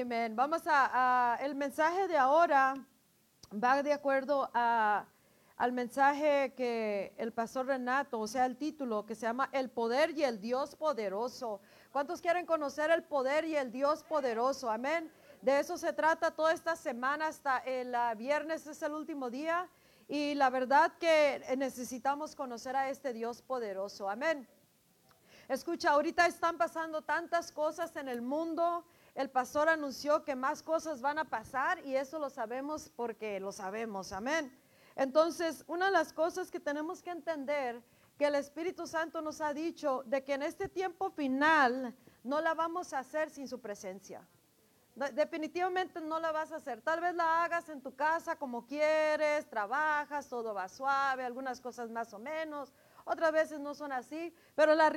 Amén. Vamos a, el mensaje de ahora va de acuerdo a, al mensaje que el pastor Renato, o sea, el título que se llama El poder y el Dios poderoso. ¿Cuántos quieren conocer el poder y el Dios poderoso? Amén. De eso se trata toda esta semana hasta el ah, viernes es el último día y la verdad que necesitamos conocer a este Dios poderoso. Amén. Escucha, ahorita están pasando tantas cosas en el mundo. El pastor anunció que más cosas van a pasar y eso lo sabemos porque lo sabemos. Amén. Entonces, una de las cosas que tenemos que entender que el Espíritu Santo nos ha dicho de que en este tiempo final no la vamos a hacer sin su presencia. Definitivamente no la vas a hacer. Tal vez la hagas en tu casa como quieres, trabajas, todo va suave, algunas cosas más o menos, otras veces no son así, pero la,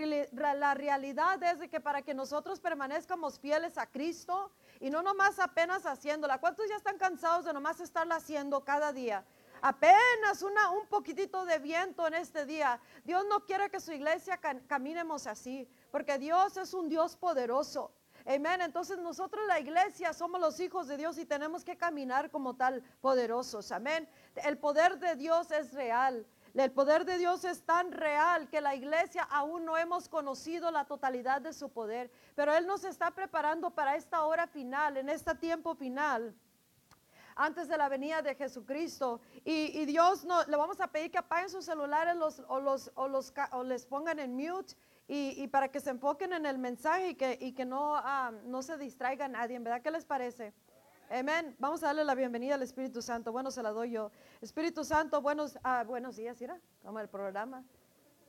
la realidad es que para que nosotros permanezcamos fieles a Cristo y no nomás apenas haciéndola, ¿cuántos ya están cansados de nomás estarla haciendo cada día? apenas una, un poquitito de viento en este día. Dios no quiere que su iglesia caminemos así, porque Dios es un Dios poderoso. Amén. Entonces nosotros la iglesia somos los hijos de Dios y tenemos que caminar como tal poderosos. Amén. El poder de Dios es real. El poder de Dios es tan real que la iglesia aún no hemos conocido la totalidad de su poder, pero Él nos está preparando para esta hora final, en este tiempo final antes de la venida de Jesucristo. Y, Dios no, le vamos a pedir que apaguen sus celulares o, los, o, les pongan en mute y, para que se enfoquen en el mensaje y que, no, ah, no se distraiga nadie, ¿verdad? ¿Qué les parece? Amén. Vamos a darle la bienvenida al Espíritu Santo. Bueno, se la doy yo. Espíritu Santo, buenos, ah, buenos días, ¿sí? Como el programa.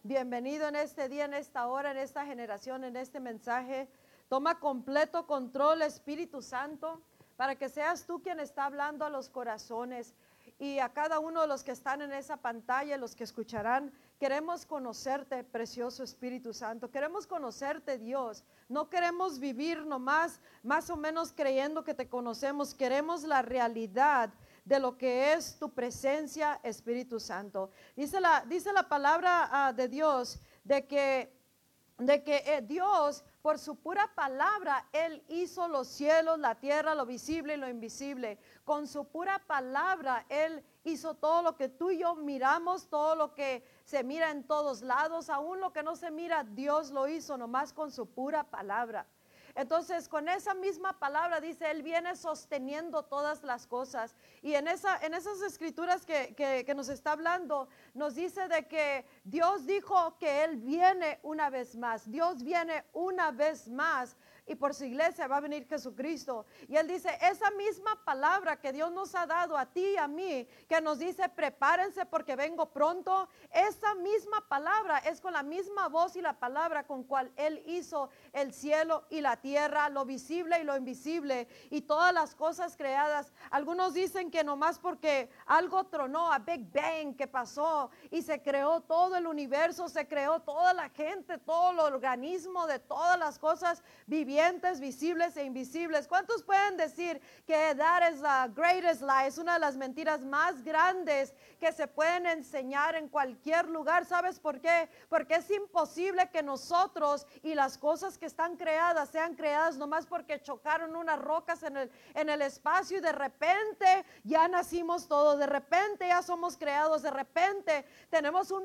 Bienvenido en este día, en esta hora, en esta generación, en este mensaje. Toma completo control, Espíritu Santo para que seas tú quien está hablando a los corazones y a cada uno de los que están en esa pantalla, los que escucharán. Queremos conocerte, precioso Espíritu Santo. Queremos conocerte, Dios. No queremos vivir nomás, más o menos creyendo que te conocemos. Queremos la realidad de lo que es tu presencia, Espíritu Santo. Dice la, dice la palabra ah, de Dios de que, de que eh, Dios por su pura palabra, Él hizo los cielos, la tierra, lo visible y lo invisible. Con su pura palabra, Él hizo todo lo que tú y yo miramos, todo lo que se mira en todos lados, aún lo que no se mira, Dios lo hizo nomás con su pura palabra. Entonces, con esa misma palabra dice, Él viene sosteniendo todas las cosas. Y en, esa, en esas escrituras que, que, nos está hablando, nos dice de que Dios dijo que Él viene una vez más. Dios viene una vez más y por su iglesia va a venir Jesucristo. Y él dice, esa misma palabra que Dios nos ha dado a ti y a mí, que nos dice, prepárense porque vengo pronto, esa misma palabra es con la misma voz y la palabra con cual Él hizo el cielo y la tierra, lo visible y lo invisible y todas las cosas creadas. Algunos dicen que nomás porque algo tronó, a Big Bang que pasó y se creó todo el universo, se creó toda la gente, todo el organismo de todas las cosas visibles e invisibles. ¿Cuántos pueden decir que that is the greatest lie? Es una de las mentiras más grandes que se pueden enseñar en cualquier lugar. ¿Sabes por qué? Porque es imposible que nosotros y las cosas que están creadas sean creadas nomás porque chocaron unas rocas en el, en el espacio y de repente ya nacimos todos, de repente ya somos creados, de repente tenemos un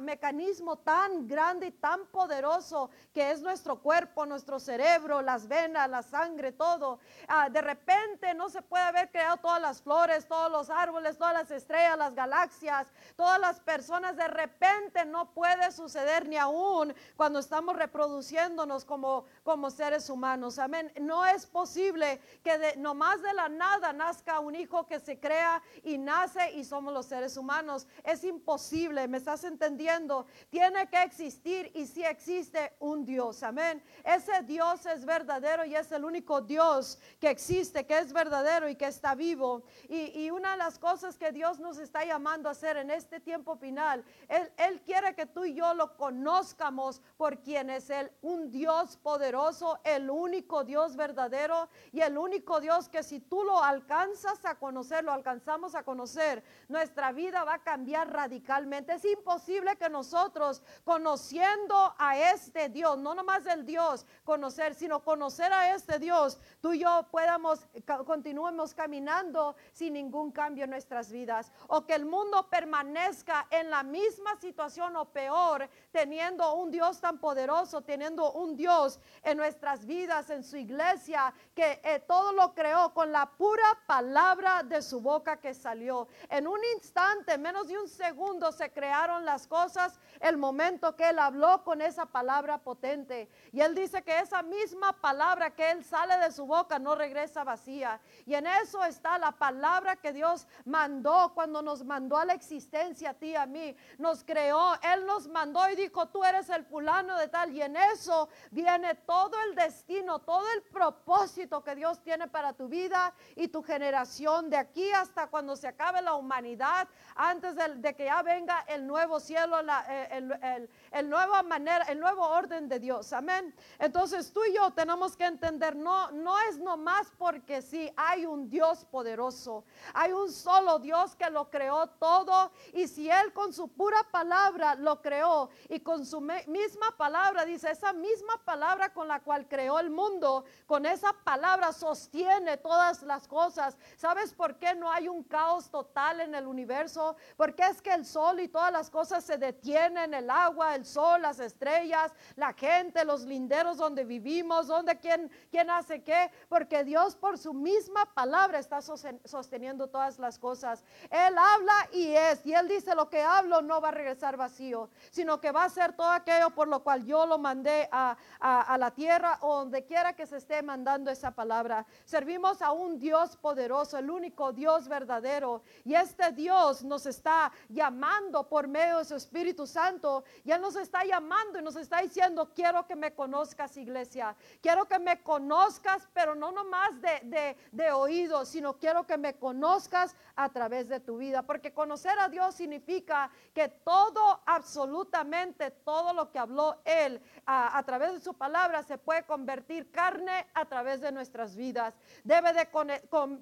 mecanismo tan grande y tan poderoso que es nuestro cuerpo, nuestro cerebro, las venas, la sangre, todo. Ah, de repente no se puede haber creado todas las flores, todos los árboles, todas las estrellas, las galaxias, todas las personas. De repente no puede suceder ni aún cuando estamos reproduciéndonos como, como seres humanos. Amén. No es posible que de, nomás de la nada nazca un hijo que se crea y nace y somos los seres humanos. Es imposible, ¿me estás entendiendo? Tiene que existir y si existe un Dios. Amén. Ese Dios es verdadero y es el único Dios que existe, que es verdadero y que está vivo. Y, una de las cosas que Dios nos está llamando a hacer en este tiempo final, él, él quiere que tú y yo lo conozcamos por quien es Él, un Dios poderoso, el único Dios verdadero y el único Dios que si tú lo alcanzas a conocer, lo alcanzamos a conocer, nuestra vida va a cambiar radicalmente. Es imposible que nosotros, conociendo a este Dios, no nomás el Dios, conocer, sino conocer a este Dios, tú y yo podamos, continuemos caminando sin ningún cambio en nuestras vidas, o que el mundo permanezca en la misma situación o peor, teniendo un Dios tan poderoso, teniendo un Dios en nuestras vidas, en su iglesia, que eh, todo lo creó con la pura palabra de su boca que salió. En un instante, menos de un segundo, se crearon las cosas, el momento que él habló con esa palabra potente. Y él dice que esa misma palabra que él sale de su boca no regresa vacía. Y en eso está la palabra que Dios mandó cuando nos mandó a la existencia a ti, a mí. Nos creó, él nos mandó y dijo, tú eres el fulano de tal. Y en eso viene todo el destino, todo el propósito que Dios tiene para tu vida y tu generación de aquí hasta cuando se acabe la humanidad, antes de, que ya venga el nuevo cielo, eh, el, el, nueva manera, el nuevo orden de Dios. Amén. Entonces tú y yo tenemos que entender, no, no es nomás porque sí, hay un Dios poderoso, hay un solo Dios que lo creó todo y si Él con su pura palabra lo creó y con su misma palabra, dice, esa misma palabra con la cual creó el mundo, con esa palabra sostiene todas las cosas. ¿Sabes por qué no hay un caos total en el universo? Porque es que el sol y todas las cosas se detienen, el agua, el sol, las estrellas, la gente, los linderos donde vivimos, donde quién, quién hace qué, porque Dios por su misma palabra está sosteniendo todas las cosas. Él habla y es, y él dice lo que hablo no va a regresar vacío, sino que va a ser todo aquello por lo cual yo lo mandé a, a la tierra o donde quiera que se esté mandando esa palabra. Servimos a un Dios poderoso, el único Dios verdadero, y este Dios nos está llamando por medio de su Espíritu Santo, y Él nos está llamando y nos está diciendo, quiero que me conozcas, iglesia, quiero que me conozcas, pero no nomás de, de, oído, sino quiero que me conozcas a través de tu vida, porque conocer a Dios significa que todo, absolutamente todo lo que habló Él a, través de su palabra se puede convertir carne a través de nuestras vidas, debe de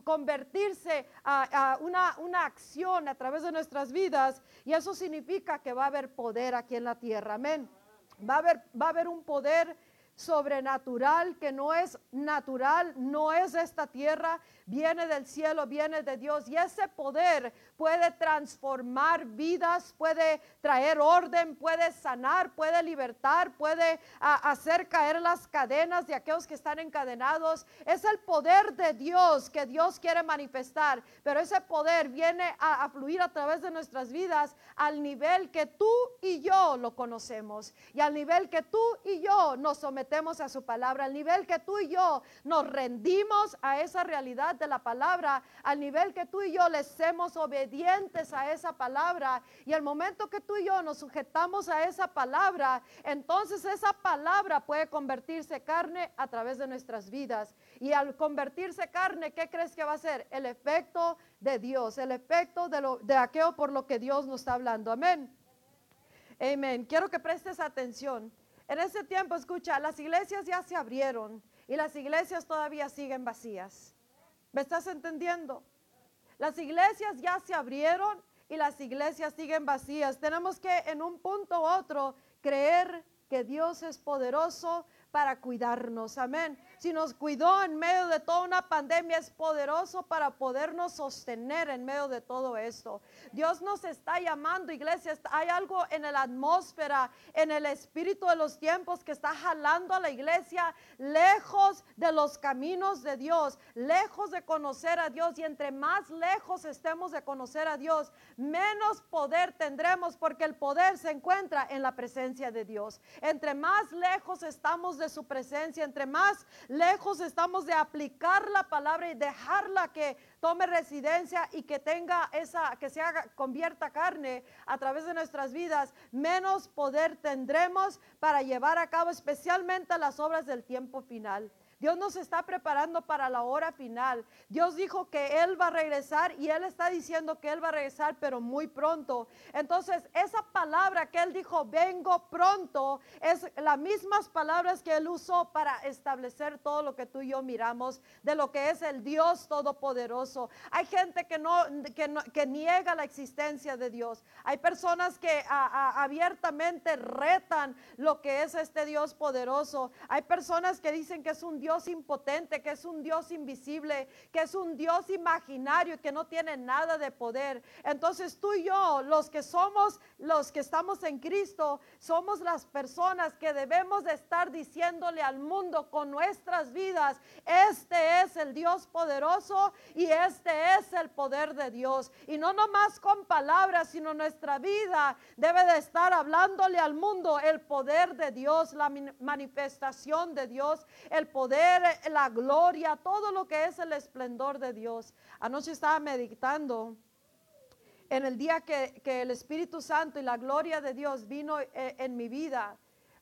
convertirse a, una, una acción a través de nuestras vidas, y eso significa que va a haber poder aquí en la tierra, amén. Va a haber, va a haber un poder sobrenatural que no es natural, no es de esta tierra, viene del cielo, viene de Dios. Y ese poder puede transformar vidas, puede traer orden, puede sanar, puede libertar, puede hacer caer las cadenas de aquellos que están encadenados. Es el poder de Dios que Dios quiere manifestar, pero ese poder viene a, a fluir a través de nuestras vidas al nivel que tú y yo lo conocemos y al nivel que tú y yo nos sometemos a su palabra, al nivel que tú y yo nos rendimos a esa realidad de la palabra, al nivel que tú y yo les hemos obedientes a esa palabra. Y el momento que tú y yo nos sujetamos a esa palabra, entonces esa palabra puede convertirse carne a través de nuestras vidas. Y al convertirse carne, ¿qué crees que va a ser? El efecto de Dios, el efecto de, lo, de aquello por lo que Dios nos está hablando. Amén. Amén. Quiero que prestes atención. En ese tiempo, escucha, las iglesias ya se abrieron y las iglesias todavía siguen vacías. ¿Me estás entendiendo? Las iglesias ya se abrieron y las iglesias siguen vacías. Tenemos que en un punto u otro creer que Dios es poderoso para cuidarnos. Amén. Si nos cuidó en medio de toda una pandemia, es poderoso para podernos sostener en medio de todo esto. Dios nos está llamando, iglesia. Hay algo en la atmósfera, en el espíritu de los tiempos que está jalando a la iglesia lejos de los caminos de Dios, lejos de conocer a Dios. Y entre más lejos estemos de conocer a Dios, menos poder tendremos porque el poder se encuentra en la presencia de Dios. Entre más lejos estamos de su presencia, entre más lejos estamos de aplicar la palabra y dejarla que tome residencia y que tenga esa, que se haga, convierta carne a través de nuestras vidas, menos poder tendremos para llevar a cabo especialmente las obras del tiempo final. Dios nos está preparando para la hora final. Dios dijo que Él va a regresar y Él está diciendo que Él va a regresar, pero muy pronto. Entonces, esa palabra que Él dijo, vengo pronto, es las mismas palabras que Él usó para establecer todo lo que tú y yo miramos de lo que es el Dios Todopoderoso. Hay gente que no, que, niega la existencia de Dios. Hay personas que abiertamente retan lo que es este Dios poderoso. Hay personas que dicen que es un Dios impotente, que es un Dios invisible, que es un Dios imaginario, que no tiene nada de poder. Entonces tú y yo, los que somos, los que estamos en Cristo, somos las personas que debemos de estar diciéndole al mundo con nuestras vidas, este es el Dios poderoso y este es el poder de Dios. Y no nomás con palabras, sino nuestra vida debe de estar hablándole al mundo el poder de Dios, la manifestación de Dios, el poder, la gloria, todo lo que es el esplendor de Dios. Anoche estaba meditando en el día que, el Espíritu Santo y la gloria de Dios vino eh, en mi vida.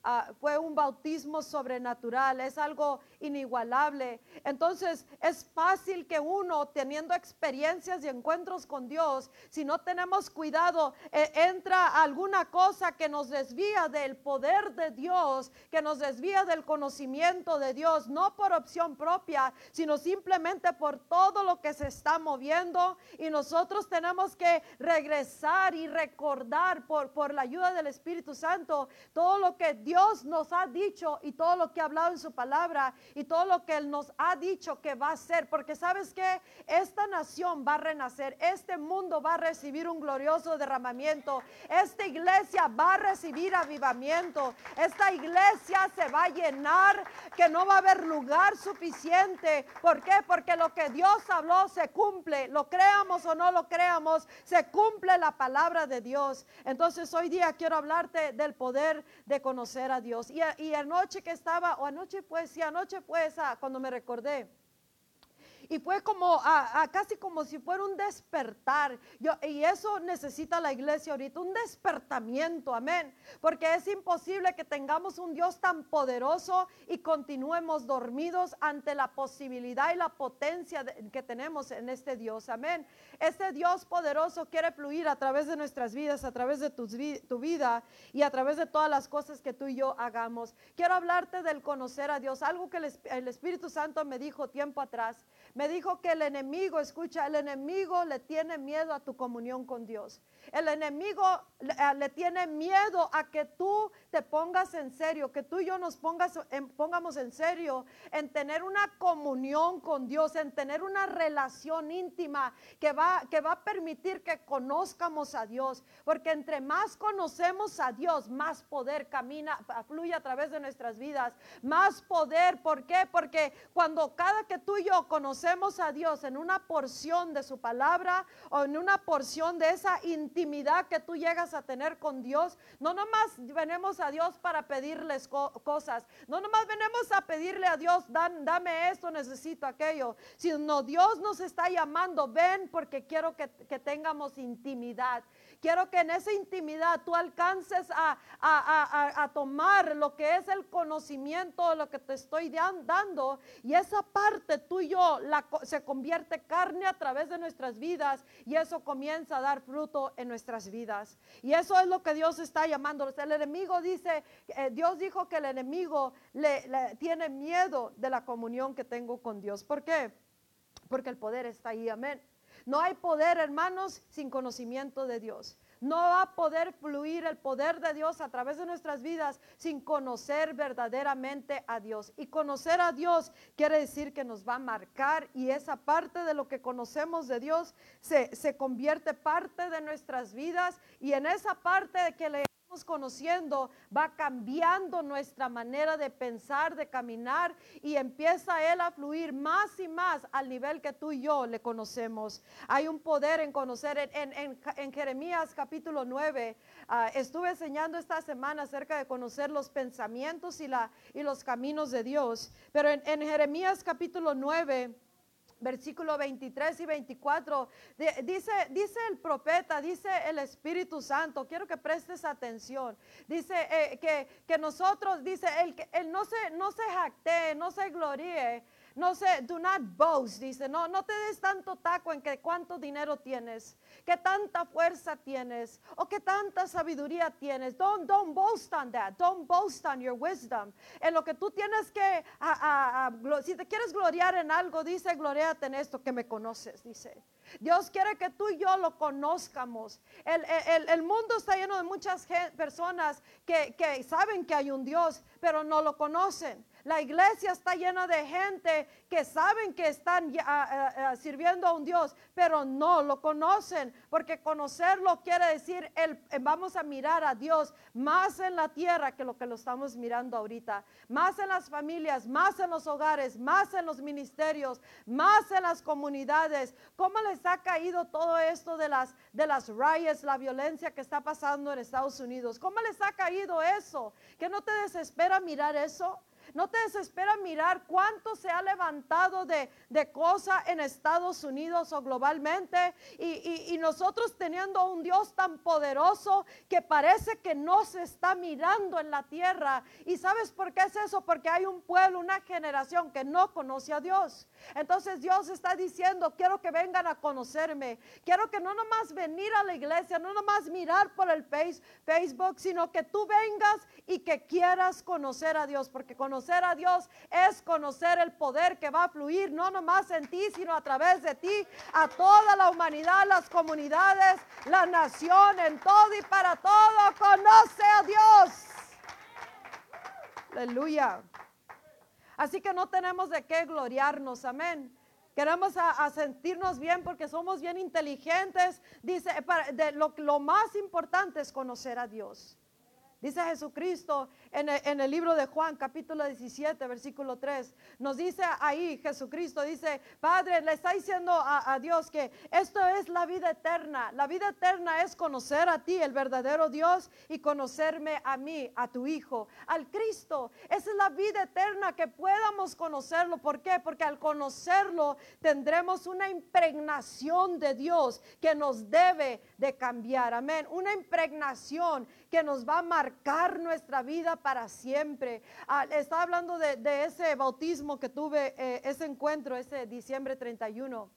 Ah, fue un bautismo sobrenatural, es algo inigualable. Entonces es fácil que uno teniendo experiencias y encuentros con Dios, si no tenemos cuidado, eh, entra alguna cosa que nos desvía del poder de Dios, que nos desvía del conocimiento de Dios, no por opción propia, sino simplemente por todo lo que se está moviendo. Y nosotros tenemos que regresar y recordar por, por la ayuda del Espíritu Santo todo lo que Dios Dios nos ha dicho y todo lo que ha hablado en su palabra y todo lo que Él nos ha dicho que va a ser. Porque sabes que esta nación va a renacer, este mundo va a recibir un glorioso derramamiento, esta iglesia va a recibir avivamiento, esta iglesia se va a llenar, que no va a haber lugar suficiente. ¿Por qué? Porque lo que Dios habló se cumple, lo creamos o no lo creamos, se cumple la palabra de Dios. Entonces hoy día quiero hablarte del poder de conocer a Dios. Y, y anoche que estaba, o anoche pues, sí, anoche fue esa, cuando me recordé y fue como a, casi como si fuera un despertar. Yo, y eso necesita la iglesia ahorita, un despertamiento, amén. Porque es imposible que tengamos un Dios tan poderoso y continuemos dormidos ante la posibilidad y la potencia que tenemos en este Dios, amén. Este Dios poderoso quiere fluir a través de nuestras vidas, a través de tu, vida y a través de todas las cosas que tú y yo hagamos. Quiero hablarte del conocer a Dios, algo que el, Espíritu Santo me dijo tiempo atrás. Dijo que el enemigo, escucha, el enemigo le tiene miedo a tu comunión con Dios. El enemigo eh, le, tiene miedo a que tú te pongas en serio, que tú y yo nos pongas, pongamos en serio en tener una comunión con Dios, en tener una relación íntima que va, que va a permitir que conozcamos a Dios. Porque entre más conocemos a Dios, más poder camina, fluye a través de nuestras vidas. Más poder, ¿por qué? Porque cuando cada que tú y yo conocemos a Dios en una porción de su palabra o en una porción de esa intimidad, que tú llegas a tener con Dios, no nomás venimos a Dios para pedirles cosas, no nomás venimos a pedirle a Dios, Dan, dame esto, necesito aquello, sino Dios nos está llamando, ven porque quiero que, que tengamos intimidad. Quiero que en esa intimidad tú alcances a, a, a, tomar lo que es el conocimiento de lo que te estoy dando y esa parte tú y yo la, se convierte carne a través de nuestras vidas y eso comienza a dar fruto en nuestras vidas. Y eso es lo que Dios está llamando. El enemigo dice, eh, Dios dijo que el enemigo le tiene miedo de la comunión que tengo con Dios. ¿Por qué? Porque el poder está ahí, amén. No hay poder, hermanos, sin conocimiento de Dios. No va a poder fluir el poder de Dios a través de nuestras vidas sin conocer verdaderamente a Dios. Y conocer a Dios quiere decir que nos va a marcar y esa parte de lo que conocemos de Dios se, se convierte parte de nuestras vidas y en esa parte que le conociendo, va cambiando nuestra manera de pensar, de caminar y empieza Él a fluir más y más al nivel que tú y yo le conocemos. Hay un poder en conocer. En, en, Jeremías capítulo 9, ah, estuve enseñando esta semana acerca de conocer los pensamientos y, la, y los caminos de Dios, pero en, en Jeremías capítulo 9, versículo 23 y 24, de- dice, dice el profeta, dice el Espíritu Santo, quiero que prestes atención, dice eh, que, que nosotros, dice, el, el no, se, no se jactee, no se gloríe, no se, do not boast, dice, no, no te des tanto taco en que cuánto dinero tienes, que tanta fuerza tienes, o que tanta sabiduría tienes. Don't, don't boast on that, don't boast on your wisdom. En lo que tú tienes que, si te quieres gloriar en algo, dice, gloriate en esto que me conoces, dice. Dios quiere que tú y yo lo conozcamos. El, el- el mundo está lleno de muchas personas que, que saben que hay un Dios, pero no lo conocen. La iglesia está llena de gente que saben que están ah, ah, ah, sirviendo a un Dios, pero no lo conocen, porque conocerlo quiere decir el, eh, vamos a mirar a Dios más en la tierra que lo que lo estamos mirando ahorita, más en las familias, más en los hogares, más en los ministerios, más en las comunidades. ¿Cómo les ha caído todo esto de las de las riots, la violencia que está pasando en Estados Unidos? ¿Cómo les ha caído eso? ¿Que no te desespera mirar eso? ¿No te desespera mirar cuánto se ha levantado de, de cosa en Estados Unidos o globalmente? Y, y- nosotros teniendo un Dios tan poderoso que parece que no se está mirando en la tierra. ¿Y sabes por qué es eso? Porque hay un pueblo, una generación que no conoce a Dios. Entonces Dios está diciendo, quiero que vengan a conocerme. Quiero que no nomás venir a la iglesia, no nomás mirar por el face- Facebook, sino que tú vengas y que quieras conocer a Dios. Porque conocer a Dios es conocer el poder que va a fluir, no nomás en ti, sino a través de ti, a toda la humanidad, las comunidades, la nación, en todo y para todo. Conoce a Dios. Aleluya. Así que no tenemos de qué gloriarnos, amén. Queremos a, sentirnos bien porque somos bien inteligentes. Dice, de lo más importante es conocer a Dios. Dice Jesucristo en el, libro de Juan, capítulo 17, versículo 3. Nos dice ahí, Jesucristo dice, Padre, le está diciendo a, a Dios que esto es la vida eterna. La vida eterna es conocer a ti, el verdadero Dios, y conocerme a mí, a tu Hijo, al Cristo. Esa es la vida eterna, que podamos conocerlo. ¿Por qué? Porque al conocerlo tendremos una impregnación de Dios que nos debe de cambiar. Amén. Una impregnación que nos va a marcar nuestra vida para siempre. Ah, estaba hablando de, de ese bautismo que tuve, eh, ese encuentro, ese diciembre 31.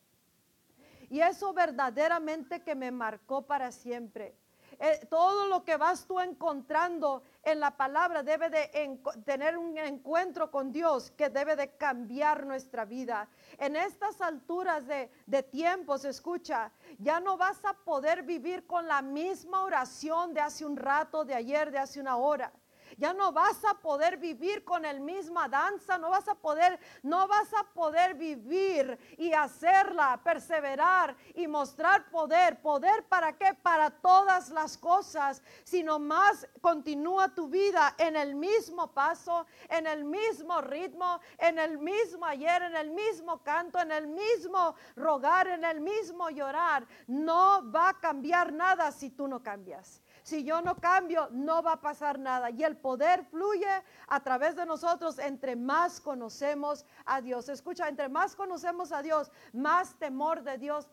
Y eso verdaderamente que me marcó para siempre. Eh, todo lo que vas tú encontrando en la palabra debe de tener un encuentro con Dios que debe de cambiar nuestra vida. En estas alturas de, de tiempos, escucha, ya no vas a poder vivir con la misma oración de hace un rato, de ayer, de hace una hora. Ya no vas a poder vivir con el misma danza, no vas a poder, no vas a poder vivir y hacerla, perseverar y mostrar poder. ¿Poder para qué? Para todas las cosas, sino más continúa tu vida en el mismo paso, en el mismo ritmo, en el mismo ayer, en el mismo canto, en el mismo rogar, en el mismo llorar. No va a cambiar nada si tú no cambias. Si yo no cambio, no va a pasar nada. Y el poder fluye a través de nosotros entre más conocemos a Dios. Escucha, entre más conocemos a Dios, más temor de Dios,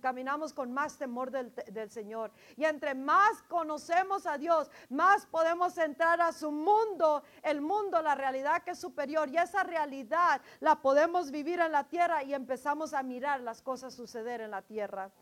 caminamos con más temor del Señor. Y entre más conocemos a Dios, más podemos entrar a su mundo, el mundo, la realidad que es superior. Y esa realidad la podemos vivir en la tierra y empezamos a mirar las cosas suceder en la tierra.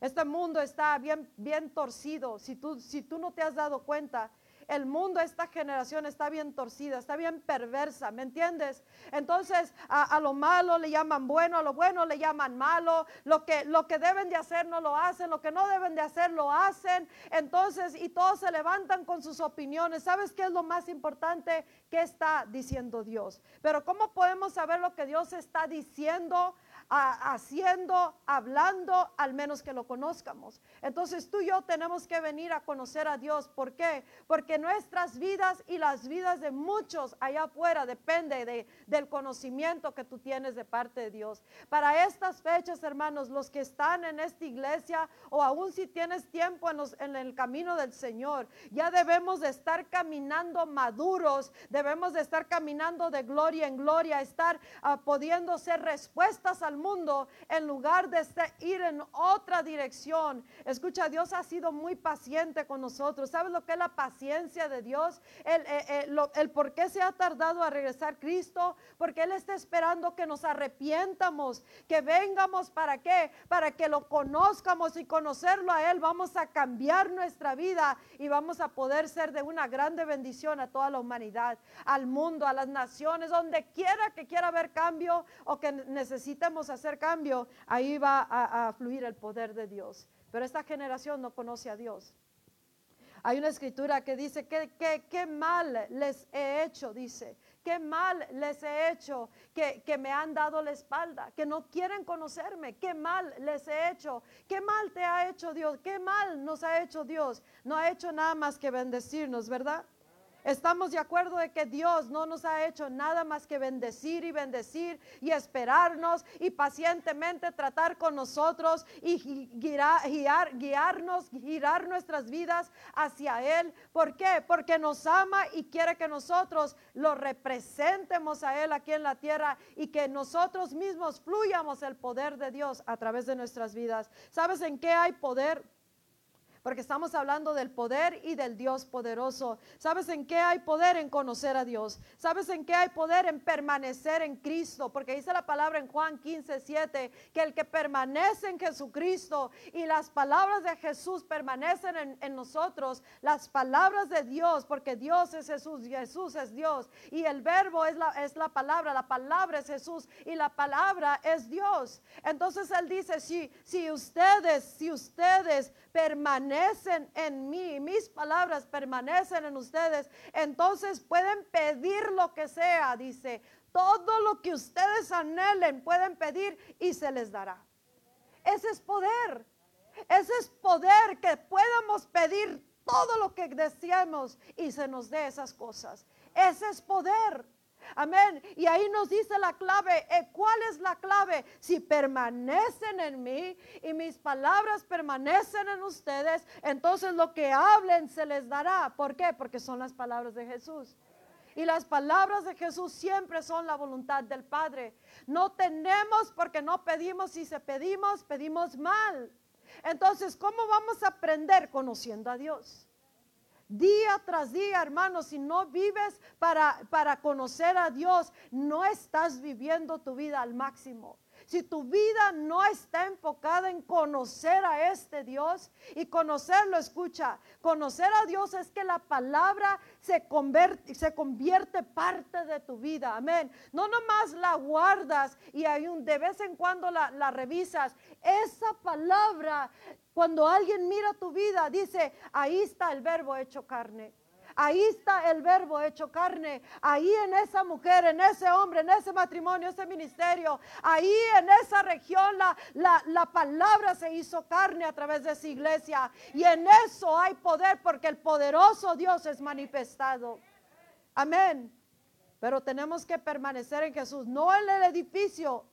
Este mundo está bien, bien torcido. Si tú, si tú no te has dado cuenta, el mundo, esta generación está bien torcida, está bien perversa, ¿me entiendes? Entonces a, lo malo le llaman bueno, a lo bueno le llaman malo, lo que, lo que deben de hacer no lo hacen, lo que no deben de hacer lo hacen. Entonces, y todos se levantan con sus opiniones. ¿Sabes qué es lo más importante? ¿Qué está diciendo Dios? Pero ¿cómo podemos saber lo que Dios está diciendo? Haciendo, hablando, al menos que lo conozcamos. Entonces tú y yo tenemos que venir a conocer a Dios. ¿Por qué? Porque nuestras vidas y las vidas de muchos allá afuera depende de, del conocimiento que tú tienes de parte de Dios. Para estas fechas, hermanos, los que están en esta iglesia o aún si tienes tiempo en el camino del Señor, ya debemos de estar caminando maduros, debemos de estar caminando de gloria en gloria, estar ah, pudiendo ser respuestas al mundo en lugar de este- ir en otra dirección. Escucha, Dios ha sido muy paciente con nosotros. ¿Sabes lo que es la paciencia de Dios? El, eh, eh, el por qué se ha tardado a regresar Cristo, porque Él está esperando que nos arrepientamos, que vengamos para qué, para que lo conozcamos y conocerlo a Él, vamos a cambiar nuestra vida y vamos a poder ser de una grande bendición a toda la humanidad, al mundo, a las naciones, donde quiera que quiera haber cambio o que necesitemos hacer cambio, ahí va a, fluir el poder de Dios. Pero esta generación no conoce a Dios. Hay una escritura que dice que, que, qué mal les he hecho, dice, qué mal les he hecho, que, que me han dado la espalda, que no quieren conocerme, qué mal les he hecho, qué mal te ha hecho Dios, qué mal nos ha hecho Dios. No ha hecho nada más que bendecirnos, ¿verdad? Estamos de acuerdo de que Dios no nos ha hecho nada más que bendecir y bendecir y esperarnos y pacientemente tratar con nosotros y guiar- guiarnos, girar nuestras vidas hacia Él. ¿Por qué? Porque nos ama y quiere que nosotros lo representemos a Él aquí en la tierra y que nosotros mismos fluyamos el poder de Dios a través de nuestras vidas. ¿Sabes en qué hay poder? Porque estamos hablando del poder y del Dios poderoso. ¿Sabes en qué hay poder? En conocer a Dios. ¿Sabes en qué hay poder? En permanecer en Cristo. Porque dice la palabra en Juan 15, 7, que el que permanece en Jesucristo y las palabras de Jesús permanecen en, en nosotros, las palabras de Dios, porque Dios es Jesús, Jesús es Dios. Y el verbo es la, es la palabra, la palabra es Jesús y la palabra es Dios. Entonces Él dice, si, si ustedes, si ustedes permanecen en mí, mis palabras permanecen en ustedes, entonces pueden pedir lo que sea, dice, todo lo que ustedes anhelen pueden pedir y se les dará. Ese es poder. Ese es poder que podamos pedir todo lo que deseamos y se nos dé esas cosas. Ese es poder. Amén. Y ahí nos dice la clave. eh, ¿Cuál es la clave? Si permanecen en mí y mis palabras permanecen en ustedes, entonces lo que hablen se les dará. ¿Por qué? Porque son las palabras de Jesús. Y las palabras de Jesús siempre son la voluntad del Padre. No tenemos porque no pedimos. Si se pedimos, pedimos mal. Entonces, ¿cómo vamos a aprender conociendo a Dios? Día tras día, hermanos, si no vives para, para conocer a Dios, no estás viviendo tu vida al máximo. Si tu vida no está enfocada en conocer a este Dios y conocerlo, escucha, conocer a Dios es que la palabra se convierte, se convierte parte de tu vida, amén. No nomás la guardas y hay un, de vez en cuando la, la revisas. Esa palabra, cuando alguien mira tu vida, dice, ahí está el verbo hecho carne. Ahí está el verbo hecho carne. Ahí en esa mujer, en ese hombre, en ese matrimonio, ese ministerio. Ahí en esa región la, la, la palabra se hizo carne a través de esa iglesia. Y en eso hay poder porque el poderoso Dios es manifestado. Amén. Pero tenemos que permanecer en Jesús, no en el edificio,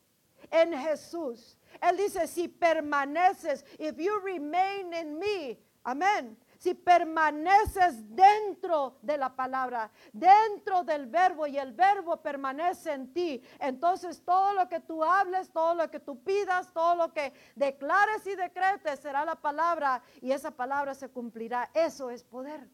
en Jesús. Él dice, si permaneces, if you remain in me, amén. Si permaneces dentro de la palabra, dentro del verbo y el verbo permanece en ti, entonces todo lo que tú hables, todo lo que tú pidas, todo lo que declares y decretes será la palabra y esa palabra se cumplirá. Eso es poder.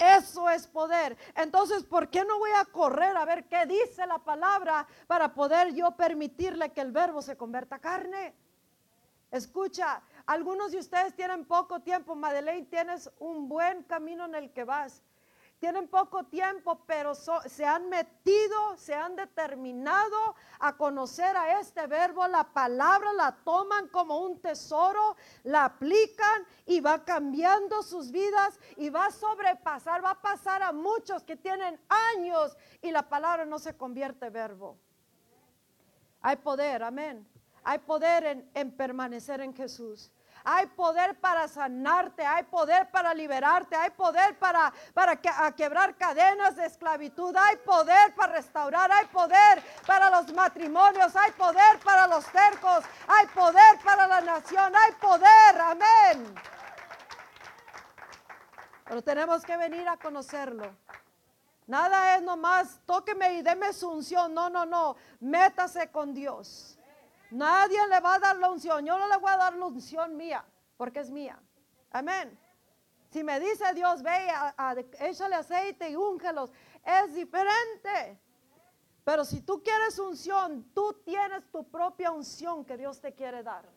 Eso es poder. Entonces, ¿por qué no voy a correr a ver qué dice la palabra para poder yo permitirle que el verbo se convierta a carne? Escucha, algunos de ustedes tienen poco tiempo. Madeleine, tienes un buen camino en el que vas. Tienen poco tiempo, pero se han metido, se han determinado a conocer a este verbo. La palabra la toman como un tesoro, la aplican y va cambiando sus vidas y va a sobrepasar, va a pasar a muchos que tienen años y la palabra no se convierte en verbo. Hay poder, amén. Hay poder en permanecer en Jesús. Hay poder para sanarte, hay poder para liberarte, hay poder para, para que- a quebrar cadenas de esclavitud, hay poder para restaurar, hay poder para los matrimonios, hay poder para los cercos, hay poder para la nación, hay poder, amén. Pero tenemos que venir a conocerlo. Nada es nomás, tóqueme y deme su unción. No, no, no. Métase con Dios. Nadie le va a dar la unción. Yo no le voy a dar la unción mía, porque es mía. Amén. Si me dice Dios, ve, a, échale aceite y úngelos, es diferente. Pero si tú quieres unción, tú tienes tu propia unción que Dios te quiere dar.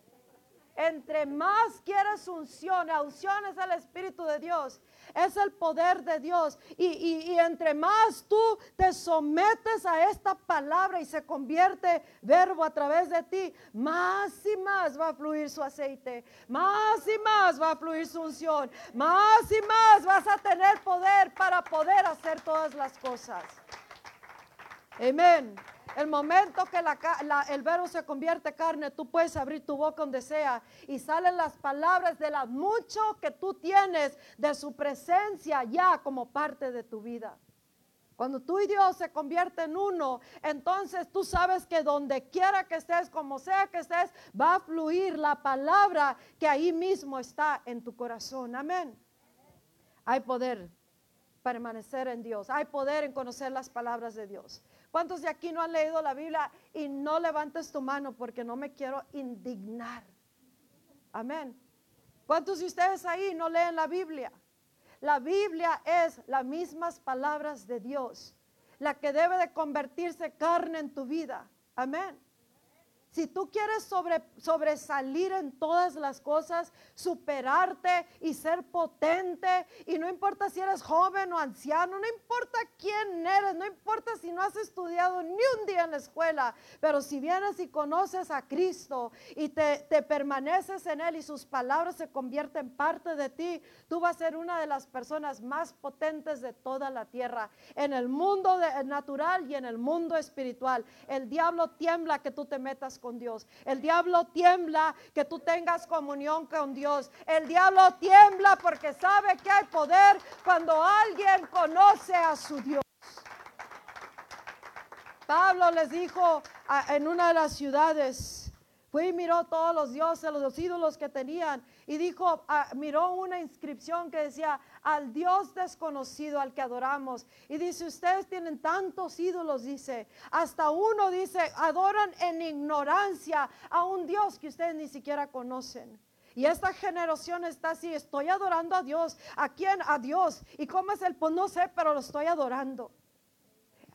Entre más quieres unción, la unción es el Espíritu de Dios, es el poder de Dios. Y, entre más tú te sometes a esta palabra y se convierte verbo a través de ti, más y más va a fluir su aceite, más y más va a fluir su unción, más y más vas a tener poder para poder hacer todas las cosas. Amén. El momento que el verbo se convierte carne, tú puedes abrir tu boca donde sea y salen las palabras de la mucho que tú tienes de su presencia ya como parte de tu vida. Cuando tú y Dios se convierten en uno, entonces tú sabes que donde quiera que estés, como sea que estés, va a fluir la palabra que ahí mismo está en tu corazón. Amén. Hay poder permanecer en Dios. Hay poder en conocer las palabras de Dios. ¿Cuántos de aquí no han leído la Biblia y no levantes tu mano porque no me quiero indignar? Amén. ¿Cuántos de ustedes ahí no leen la Biblia? La Biblia es las mismas palabras de Dios, la que debe de convertirse carne en tu vida. Amén. Si tú quieres sobresalir en todas las cosas, superarte y ser potente, y no importa si eres joven o anciano, no importa quién eres, no importa si no has estudiado ni un día en la escuela, pero si vienes y conoces a Cristo y te, permaneces en Él y sus palabras se convierten parte de ti, tú vas a ser una de las personas más potentes de toda la tierra, en el mundo natural y en el mundo espiritual. El diablo tiembla que tú te metas El diablo tiembla que tú tengas comunión con Dios. El diablo tiembla porque sabe que hay poder cuando alguien conoce a su Dios. Pablo les dijo en una de las ciudades, fue y miró todos los dioses, los ídolos que tenían y dijo, ah, miró una inscripción que decía, al Dios desconocido al que adoramos. Y dice, ustedes tienen tantos ídolos, dice, hasta uno dice, adoran en ignorancia a un Dios que ustedes ni siquiera conocen. Y esta generación está así, estoy adorando a Dios. ¿A quién? A Dios. ¿Y cómo es el? Pues no sé, pero lo estoy adorando.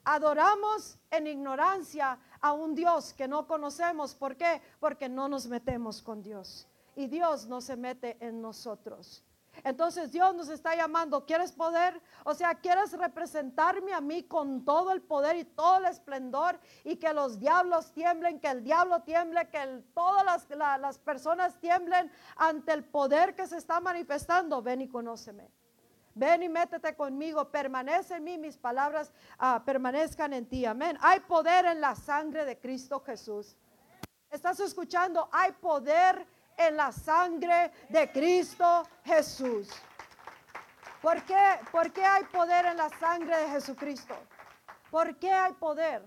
Adoramos en ignorancia a un Dios que no conocemos. ¿Por qué? Porque no nos metemos con Dios y Dios no se mete en nosotros. Entonces Dios nos está llamando, ¿quieres poder? O sea, ¿quieres representarme a mí con todo el poder y todo el esplendor y que los diablos tiemblen, que el diablo tiemble, que todas las, las, personas tiemblen ante el poder que se está manifestando? Ven y conóceme. Ven y métete conmigo, permanece en mí, mis palabras ah, permanezcan en ti. Amén. Hay poder en la sangre de Cristo Jesús. ¿Estás escuchando? Hay poder en la sangre de Cristo Jesús. ¿Por qué? ¿Por qué hay poder en la sangre de Jesucristo? ¿Por qué hay poder?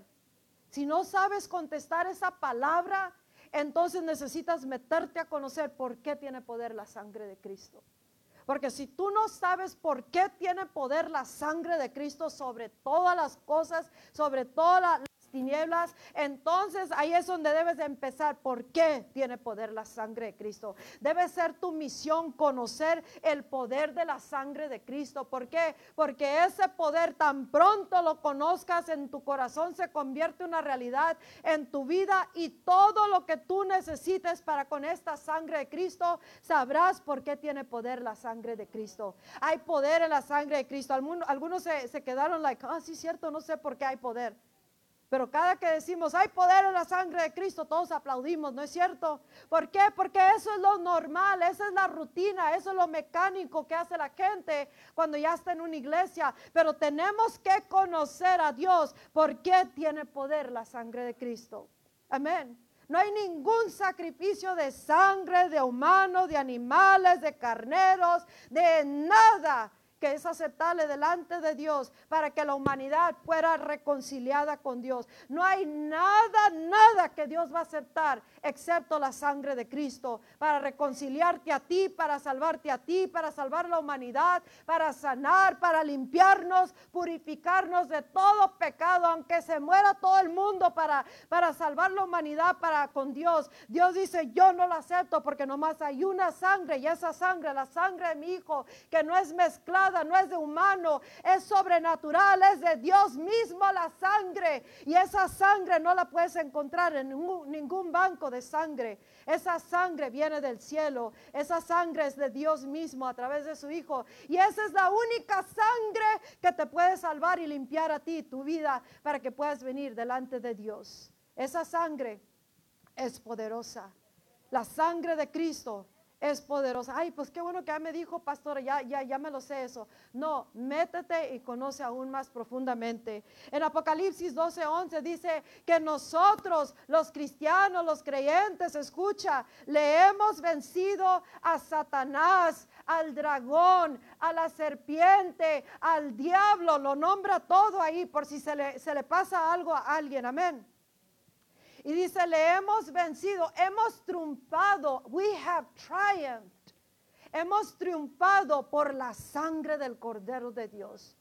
Si no sabes contestar esa palabra, entonces necesitas meterte a conocer por qué tiene poder la sangre de Cristo. Porque si tú no sabes por qué tiene poder la sangre de Cristo sobre todas las cosas, sobre toda la, tinieblas, entonces ahí es donde debes de empezar. ¿Por qué tiene poder la sangre de Cristo? Debe ser tu misión conocer el poder de la sangre de Cristo. ¿Por qué? Porque ese poder tan pronto lo conozcas en tu corazón se convierte en una realidad en tu vida y todo lo que tú necesites para con esta sangre de Cristo, sabrás por qué tiene poder la sangre de Cristo. Hay poder en la sangre de Cristo. Algunos se, se quedaron like, ah, sí, cierto, no sé por qué hay poder. Pero cada que decimos, hay poder en la sangre de Cristo, todos aplaudimos, ¿no es cierto? ¿Por qué? Porque eso es lo normal, esa es la rutina, eso es lo mecánico que hace la gente cuando ya está en una iglesia. Pero tenemos que conocer a Dios, ¿por qué tiene poder la sangre de Cristo? Amén. No hay ningún sacrificio de sangre, de humanos, de animales, de carneros, de nada que es aceptable delante de Dios para que la humanidad fuera reconciliada con Dios. No hay nada, nada que Dios va a aceptar excepto la sangre de Cristo para reconciliarte a ti, para salvarte a ti, para salvar la humanidad, para sanar, para limpiarnos, purificarnos de todo pecado, aunque se muera todo el mundo para, para salvar la humanidad para con Dios. Dios dice, yo no lo acepto porque nomás hay una sangre y esa sangre, la sangre de mi hijo, que no es mezclada, no es de humano, es sobrenatural, es de Dios mismo la sangre. Y esa sangre no la puedes encontrar en ningún, banco de sangre. Esa sangre viene del cielo, esa sangre es de Dios mismo a través de su Hijo. Y esa es la única sangre que te puede salvar y limpiar a ti, tu vida, para que puedas venir delante de Dios. Esa sangre es poderosa. La sangre de Cristo es poderosa. Ay, pues qué bueno que ya me dijo, pastor, ya, ya, ya me lo sé eso. No, métete y conoce aún más profundamente. En Apocalipsis 12, 11 dice que nosotros, los cristianos, los creyentes, escucha, le hemos vencido a Satanás, al dragón, a la serpiente, al diablo, lo nombra todo ahí por si se le, se le pasa algo a alguien. Amén. Y dice, le hemos vencido, hemos triunfado, we have triumphed. Hemos triunfado por la sangre del Cordero de Dios.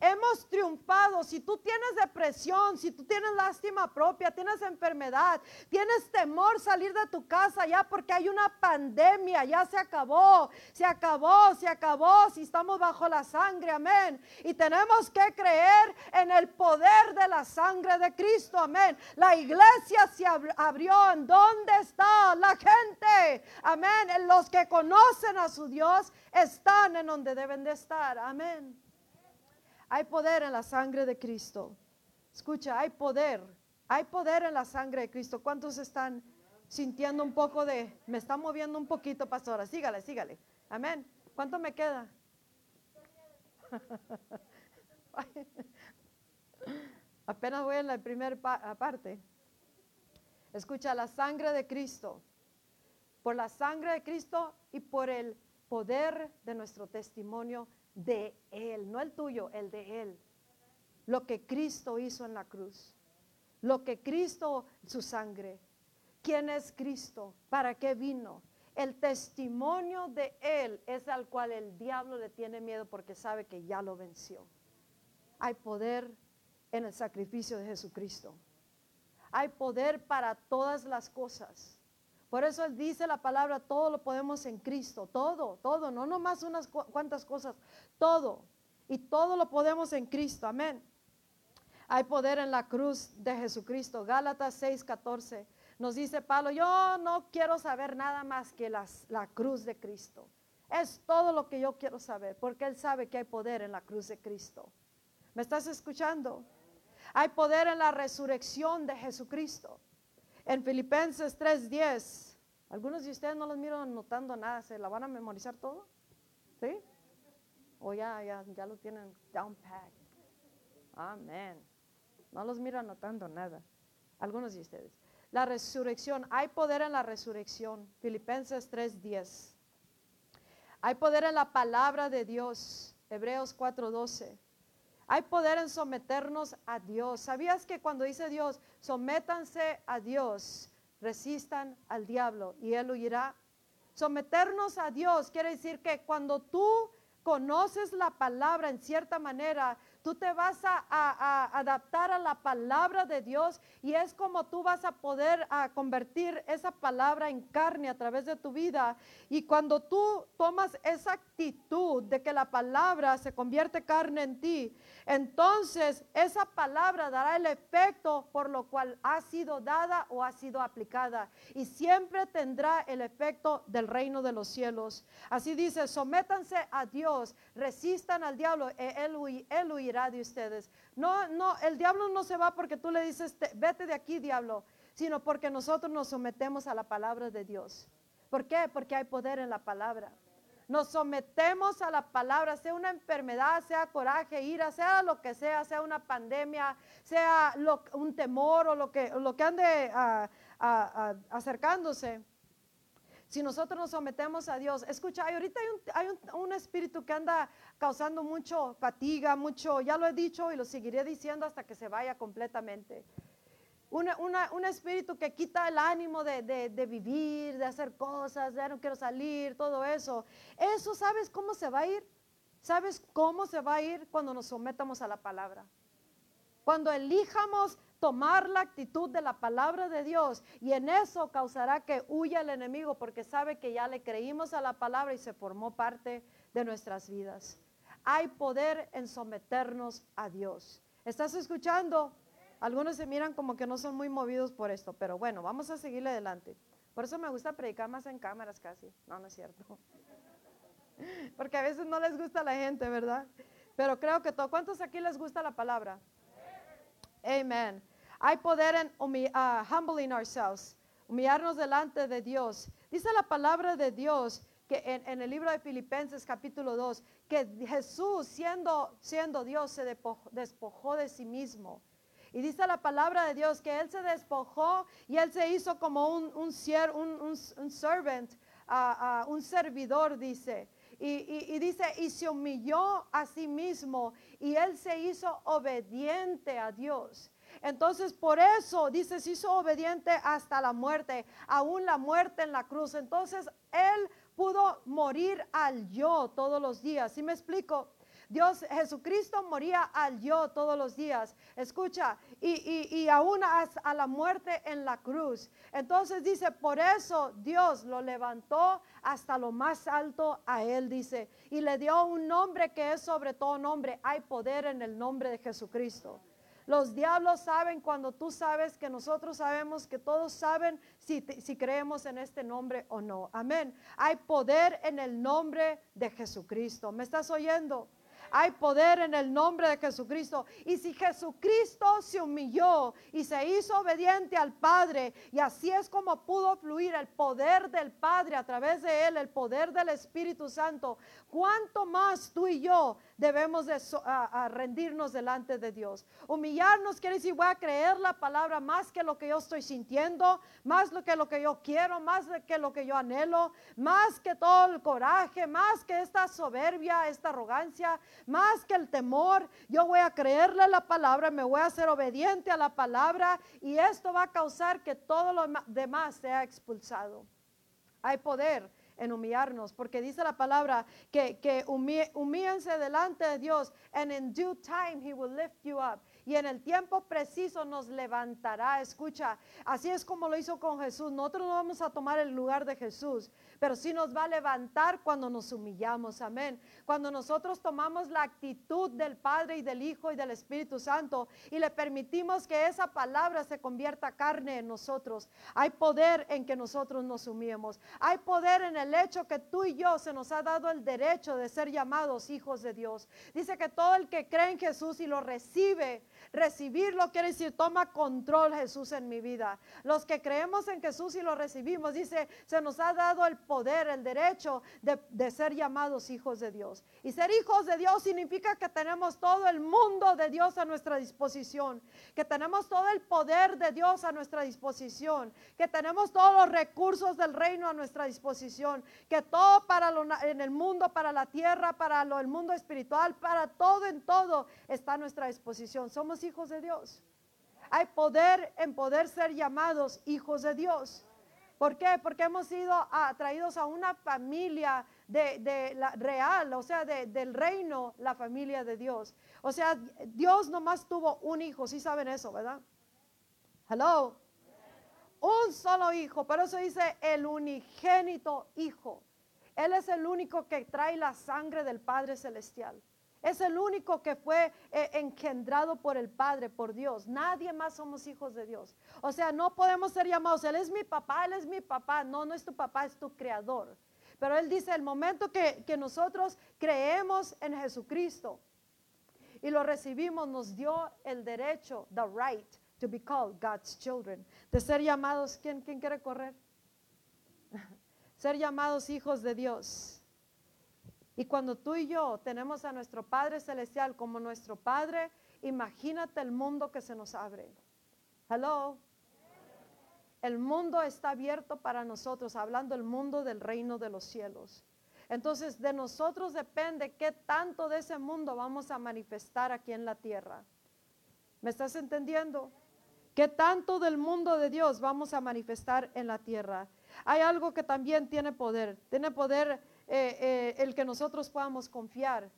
Hemos triunfado. Si tú tienes depresión, si tú tienes lástima propia, tienes enfermedad, tienes temor salir de tu casa ya porque hay una pandemia, ya se acabó, se acabó, se acabó. Si estamos bajo la sangre, amén. Y tenemos que creer en el poder de la sangre de Cristo, amén. La iglesia se abrió. ¿En dónde está la gente? Amén. Los que conocen a su Dios están en donde deben de estar, amén. Hay poder en la sangre de Cristo. Escucha, hay poder. Hay poder en la sangre de Cristo. ¿Cuántos están sintiendo un poco de, me está moviendo un poquito, pastora? Sígale, sígale. Amén. ¿Cuánto me queda? Apenas voy en la primera parte. Escucha, la sangre de Cristo. Por la sangre de Cristo y por el poder de nuestro testimonio de Él, no el tuyo, el de Él. Lo que Cristo hizo en la cruz, lo que Cristo, su sangre. ¿Quién es Cristo? ¿Para qué vino? El testimonio de Él es al cual el diablo le tiene miedo porque sabe que ya lo venció. Hay poder en el sacrificio de Jesucristo. Hay poder para todas las cosas. Por eso dice la palabra, todo lo podemos en Cristo, todo, todo, no nomás unas cuantas cosas, todo. Y todo lo podemos en Cristo, amén. Hay poder en la cruz de Jesucristo. Gálatas 6:14 nos dice Pablo, yo no quiero saber nada más que la cruz de Cristo. Es todo lo que yo quiero saber, porque Él sabe que hay poder en la cruz de Cristo. ¿Me estás escuchando? Hay poder en la resurrección de Jesucristo. En Filipenses 3:10, algunos de ustedes no los miran anotando nada, ¿se la van a memorizar todo? ¿Sí? O ya, ya, ya lo tienen down packed. Amén. No los miro anotando nada. Algunos de ustedes. La resurrección, hay poder en la resurrección. Filipenses 3:10. Hay poder en la palabra de Dios. Hebreos 4:12. Hay poder en someternos a Dios. ¿Sabías que cuando dice Dios, sométanse a Dios, resistan al diablo y él huirá? Someternos a Dios quiere decir que cuando tú conoces la palabra en cierta manera, tú te vas a, adaptar a la palabra de Dios y es como tú vas a poder convertir esa palabra en carne a través de tu vida. Y cuando tú tomas esa actitud de que la palabra se convierte carne en ti, entonces esa palabra dará el efecto por lo cual ha sido dada o ha sido aplicada y siempre tendrá el efecto del reino de los cielos. Así dice, sométanse a Dios, resistan al diablo, e él, él huirá de ustedes. No, no, el diablo no se va porque tú le dices, vete de aquí, diablo, sino porque nosotros nos sometemos a la palabra de Dios. ¿Por qué? Porque hay poder en la palabra nos sometemos a la palabra, sea una enfermedad, sea coraje, ira, sea lo que sea, sea una pandemia, sea un temor o lo que, lo que ande acercándose. Si nosotros nos sometemos a Dios, escucha, ahorita hay, un, hay un, un, espíritu que anda causando mucho fatiga, mucho, ya lo he dicho y lo seguiré diciendo hasta que se vaya completamente. Un espíritu que quita el ánimo de, de, de, vivir, de hacer cosas, de no quiero salir, todo eso. Eso, ¿sabes cómo se va a ir? ¿Sabes cómo se va a ir cuando nos sometamos a la palabra? Cuando elijamos tomar la actitud de la palabra de Dios y en eso causará que huya el enemigo porque sabe que ya le creímos a la palabra y se formó parte de nuestras vidas. Hay poder en someternos a Dios. ¿Estás escuchando? Algunos se miran como que no son muy movidos por esto, pero bueno, vamos a seguirle adelante. Por eso me gusta predicar más en cámaras casi. No, no es cierto. Porque a veces no les gusta la gente, ¿verdad? Pero creo que todo. ¿Cuántos aquí les gusta la palabra? Amen. Hay poder en uh, humbling ourselves, humillarnos delante de Dios. Dice la palabra de Dios que en, en, el libro de Filipenses capítulo 2, que Jesús siendo, siendo Dios se despojó, despojó de sí mismo y dice la palabra de Dios que Él se despojó y Él se hizo como un, un, un, un servant, uh, uh, un servidor, dice. Y, y, y, dice, y se humilló a sí mismo y Él se hizo obediente a Dios. Entonces, por eso, dice, se hizo obediente hasta la muerte, aún la muerte en la cruz. Entonces, Él pudo morir al yo todos los días. ¿Sí me explico? Dios, Jesucristo moría al yo todos los días. Escucha, y, y, aún a la muerte en la cruz. Entonces dice, por eso Dios lo levantó hasta lo más alto a él, dice, y le dio un nombre que es sobre todo nombre. Hay poder en el nombre de Jesucristo. Los diablos saben cuando tú sabes que nosotros sabemos que todos saben si, si, creemos en este nombre o no. Amén. Hay poder en el nombre de Jesucristo. ¿Me estás oyendo? Hay poder en el nombre de Jesucristo. Y si Jesucristo se humilló y se hizo obediente al Padre, y así es como pudo fluir el poder del Padre a través de él, el poder del Espíritu Santo, ¿cuánto más tú y yo debemos rendirnos delante de Dios? Humillarnos quiere decir, voy a creer la palabra más que lo que yo estoy sintiendo, más que lo que yo quiero, más que lo que yo anhelo, más que todo el coraje, más que esta soberbia, esta arrogancia, más que el temor, yo voy a creerle la palabra, me voy a ser obediente a la palabra y esto va a causar que todo lo demás sea expulsado. Hay poder en humillarnos, porque dice la palabra que, que humíense delante de Dios, and in due time he will lift you up y en el tiempo preciso nos levantará. Escucha, así es como lo hizo con Jesús. Nosotros no vamos a tomar el lugar de Jesús, pero sí nos va a levantar cuando nos humillamos. Amén. Cuando nosotros tomamos la actitud del Padre y del Hijo y del Espíritu Santo y le permitimos que esa palabra se convierta carne en nosotros. Hay poder en que nosotros nos humillemos. Hay poder en el hecho que tú y yo se nos ha dado el derecho de ser llamados hijos de Dios. Dice que todo el que cree en Jesús y lo recibe, Recibirlo quiere decir, toma control Jesús en mi vida. Los que creemos en Jesús y lo recibimos, dice, se nos ha dado el poder, el derecho de, ser llamados hijos de Dios. Y ser hijos de Dios significa que tenemos todo el mundo de Dios a nuestra disposición, que tenemos todo el poder de Dios a nuestra disposición, que tenemos todos los recursos del reino a nuestra disposición, que todo para lo, en el mundo, para la tierra, para lo, el mundo espiritual, para todo en todo está a nuestra disposición. Somos hijos de Dios. Hay poder en poder ser llamados hijos de Dios. ¿Por qué? Porque hemos sido atraídos a una familia de, la real, o sea, del reino, la familia de Dios. O sea, Dios nomás tuvo un hijo, si saben eso, ¿verdad? Hello. Un solo hijo, por eso dice el unigénito hijo. Él es el único que trae la sangre del Padre Celestial. Es el único que fue eh, engendrado por el Padre, por Dios. Nadie más somos hijos de Dios. O sea, no podemos ser llamados, Él es mi papá, Él es mi papá. No, no es tu papá, es tu creador. Pero Él dice, el momento que, que nosotros creemos en Jesucristo y lo recibimos, nos dio el derecho, the right to be called God's children. De ser llamados, ¿quién, quién quiere correr? ser llamados hijos de Dios. Y cuando tú y yo tenemos a nuestro Padre Celestial como nuestro Padre, imagínate el mundo que se nos abre. Hello. El mundo está abierto para nosotros, hablando el mundo del reino de los cielos. Entonces de nosotros depende qué tanto de ese mundo vamos a manifestar aquí en la tierra. ¿Me estás entendiendo? ¿Qué tanto del mundo de Dios vamos a manifestar en la tierra? Hay algo que también tiene poder. Tiene poder eh, eh, el que nosotros podamos confiar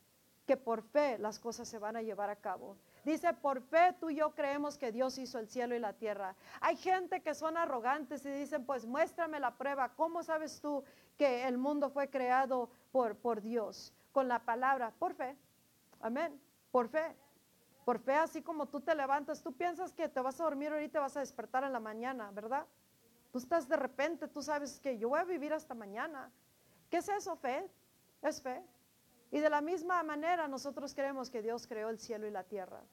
que por fe las cosas se van a llevar a cabo. Dice, por fe tú y yo creemos que Dios hizo el cielo y la tierra. Hay gente que son arrogantes y dicen, pues muéstrame la prueba. ¿Cómo sabes tú que el mundo fue creado por, por Dios? Con la palabra, por fe. Amén. Por fe. Por fe, así como tú te levantas, tú piensas que te vas a dormir ahorita y vas a despertar en la mañana, ¿verdad? Tú estás de repente, tú sabes que yo voy a vivir hasta mañana. ¿Qué es eso, fe? Es fe. Y de la misma manera nosotros creemos que Dios creó el cielo y la tierra.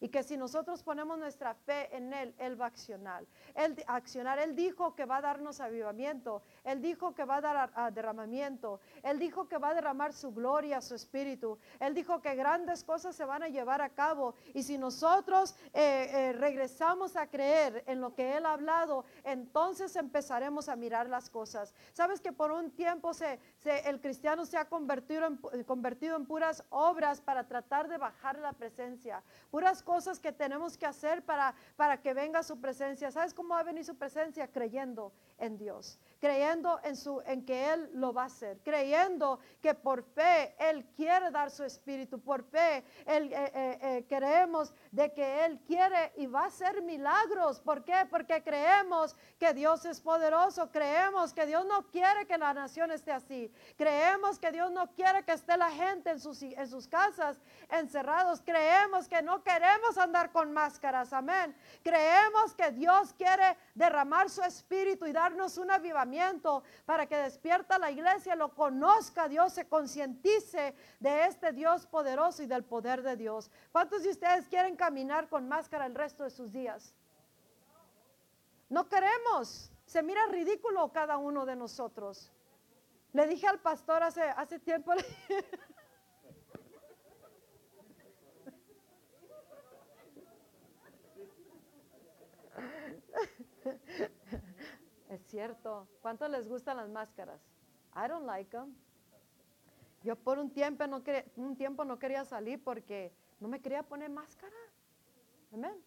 Y que si nosotros ponemos nuestra fe en Él, Él va a accionar. Él, accionar. Él dijo que va a darnos avivamiento. Él dijo que va a dar derramamiento. Él dijo que va a derramar su gloria, su espíritu. Él dijo que grandes cosas se van a llevar a cabo. Y si nosotros eh, eh, regresamos a creer en lo que Él ha hablado, entonces empezaremos a mirar las cosas. Sabes que por un tiempo se, el cristiano se ha convertido en, convertido en puras obras para tratar de bajar la presencia. Puras cosas que tenemos que hacer para, para que venga su presencia. ¿Sabes cómo va a venir su presencia? Creyendo en Dios, creyendo en, su, en que Él lo va a hacer, creyendo que por fe Él quiere dar su espíritu, por fe Él, eh, eh, eh, creemos de que Él quiere y va a hacer milagros. ¿Por qué? Porque creemos que Dios es poderoso, creemos que Dios no quiere que la nación esté así, creemos que Dios no quiere que esté la gente en sus, en sus casas encerrados, creemos que no queremos andar con máscaras, amén. Creemos que Dios quiere derramar su espíritu y darnos un avivamiento para que despierta la iglesia, lo conozca Dios, se concientice de este Dios poderoso y del poder de Dios. ¿Cuántos de ustedes quieren caminar con máscara el resto de sus días? No queremos. Se mira ridículo cada uno de nosotros. Le dije al pastor hace, hace tiempo, Es cierto. ¿Cuánto les gustan las máscaras? I don't like them. Yo por un tiempo no quería, un tiempo no quería salir porque no me quería poner máscara. Amén.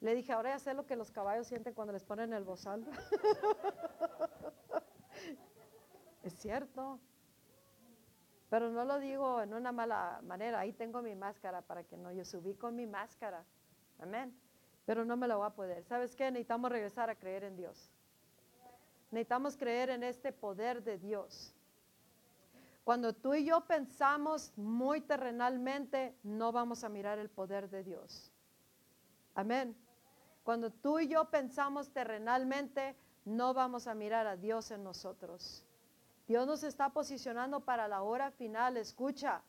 Le dije, ahora ya sé lo que los caballos sienten cuando les ponen el bozal. es cierto. Pero no lo digo en una mala manera. Ahí tengo mi máscara para que no yo subí con mi máscara. Amén pero no me lo voy a poder. ¿Sabes qué? Necesitamos regresar a creer en Dios. Necesitamos creer en este poder de Dios. Cuando tú y yo pensamos muy terrenalmente, no vamos a mirar el poder de Dios. Amén. Cuando tú y yo pensamos terrenalmente, no vamos a mirar a Dios en nosotros. Dios nos está posicionando para la hora final, escucha.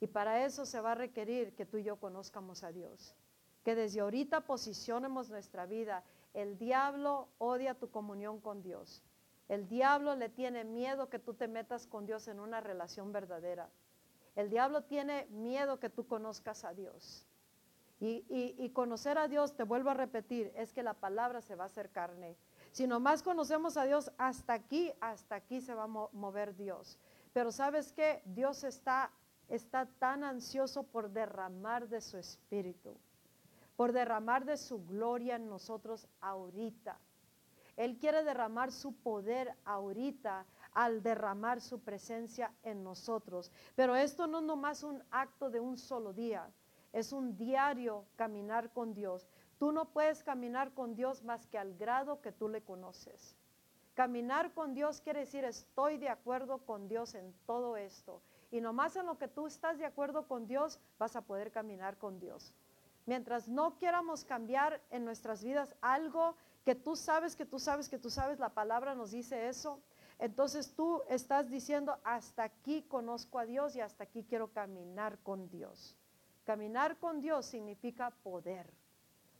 Y para eso se va a requerir que tú y yo conozcamos a Dios que desde ahorita posicionemos nuestra vida. El diablo odia tu comunión con Dios. El diablo le tiene miedo que tú te metas con Dios en una relación verdadera. El diablo tiene miedo que tú conozcas a Dios. Y, conocer a Dios, te vuelvo a repetir, es que la palabra se va a hacer carne. Si nomás conocemos a Dios, hasta aquí, hasta aquí se va a mover Dios. Pero sabes que Dios está, está tan ansioso por derramar de su espíritu por derramar de su gloria en nosotros ahorita. Él quiere derramar su poder ahorita al derramar su presencia en nosotros. Pero esto no es nomás un acto de un solo día, es un diario caminar con Dios. Tú no puedes caminar con Dios más que al grado que tú le conoces. Caminar con Dios quiere decir estoy de acuerdo con Dios en todo esto. Y nomás en lo que tú estás de acuerdo con Dios vas a poder caminar con Dios. Mientras no quieramos cambiar en nuestras vidas algo que tú sabes, que tú sabes, que tú sabes, la palabra nos dice eso. Entonces tú estás diciendo, hasta aquí conozco a Dios y hasta aquí quiero caminar con Dios. Caminar con Dios significa poder,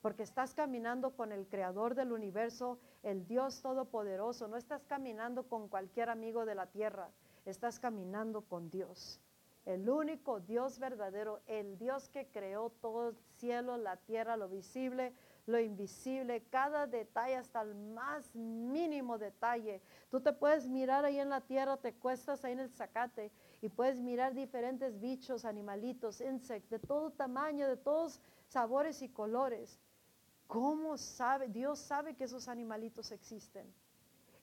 porque estás caminando con el creador del universo, el Dios todopoderoso. No estás caminando con cualquier amigo de la tierra, estás caminando con Dios el único Dios verdadero, el Dios que creó todo el cielo, la tierra, lo visible, lo invisible, cada detalle hasta el más mínimo detalle. Tú te puedes mirar ahí en la tierra, te cuestas ahí en el zacate y puedes mirar diferentes bichos, animalitos, insectos, de todo tamaño, de todos sabores y colores. ¿Cómo sabe? Dios sabe que esos animalitos existen.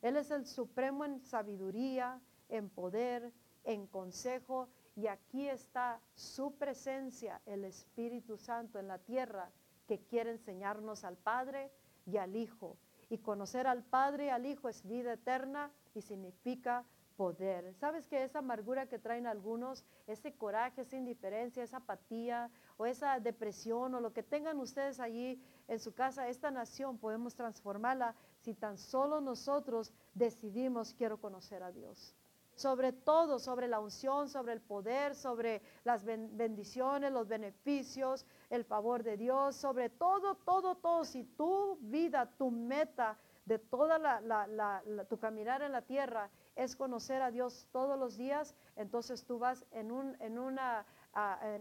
Él es el supremo en sabiduría, en poder, en consejo. Y aquí está su presencia, el Espíritu Santo en la tierra, que quiere enseñarnos al Padre y al Hijo. Y conocer al Padre y al Hijo es vida eterna y significa poder. ¿Sabes que esa amargura que traen algunos, ese coraje, esa indiferencia, esa apatía o esa depresión o lo que tengan ustedes allí en su casa, esta nación podemos transformarla si tan solo nosotros decidimos quiero conocer a Dios. Sobre todo, sobre la unción, sobre el poder, sobre las bendiciones, los beneficios, el favor de Dios, sobre todo, todo, todo. Si tu vida, tu meta de toda la, tu caminar en la tierra es conocer a Dios todos los días, entonces tú vas en un, en una,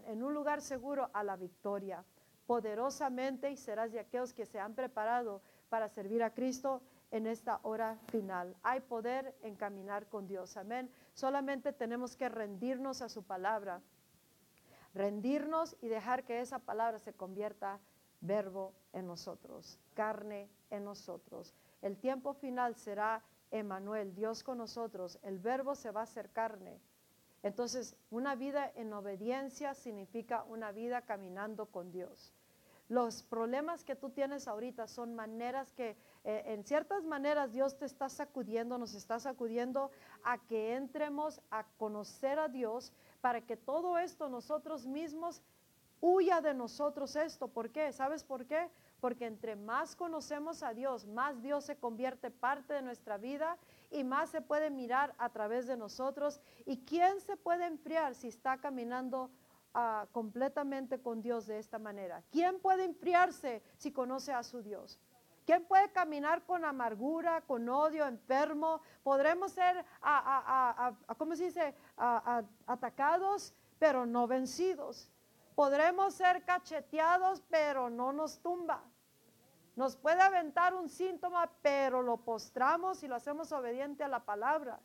en un lugar seguro a la victoria poderosamente y serás de aquellos que se han preparado para servir a Cristo en esta hora final. Hay poder en caminar con Dios. Amén. Solamente tenemos que rendirnos a su palabra. Rendirnos y dejar que esa palabra se convierta verbo en nosotros, carne en nosotros. El tiempo final será Emanuel, Dios con nosotros. El verbo se va a hacer carne. Entonces, una vida en obediencia significa una vida caminando con Dios. Los problemas que tú tienes ahorita son maneras que, eh, en ciertas maneras, Dios te está sacudiendo, nos está sacudiendo a que entremos a conocer a Dios para que todo esto nosotros mismos huya de nosotros esto. ¿Por qué? ¿Sabes por qué? Porque entre más conocemos a Dios, más Dios se convierte parte de nuestra vida y más se puede mirar a través de nosotros. ¿Y quién se puede enfriar si está caminando completamente con Dios de esta manera. ¿Quién puede enfriarse si conoce a su Dios? ¿Quién puede caminar con amargura, con odio, enfermo? Podremos ser, ¿cómo se dice? atacados, pero no vencidos. Podremos ser cacheteados, pero no nos tumba. Nos puede aventar un síntoma, pero lo postramos y lo hacemos obediente a la palabra.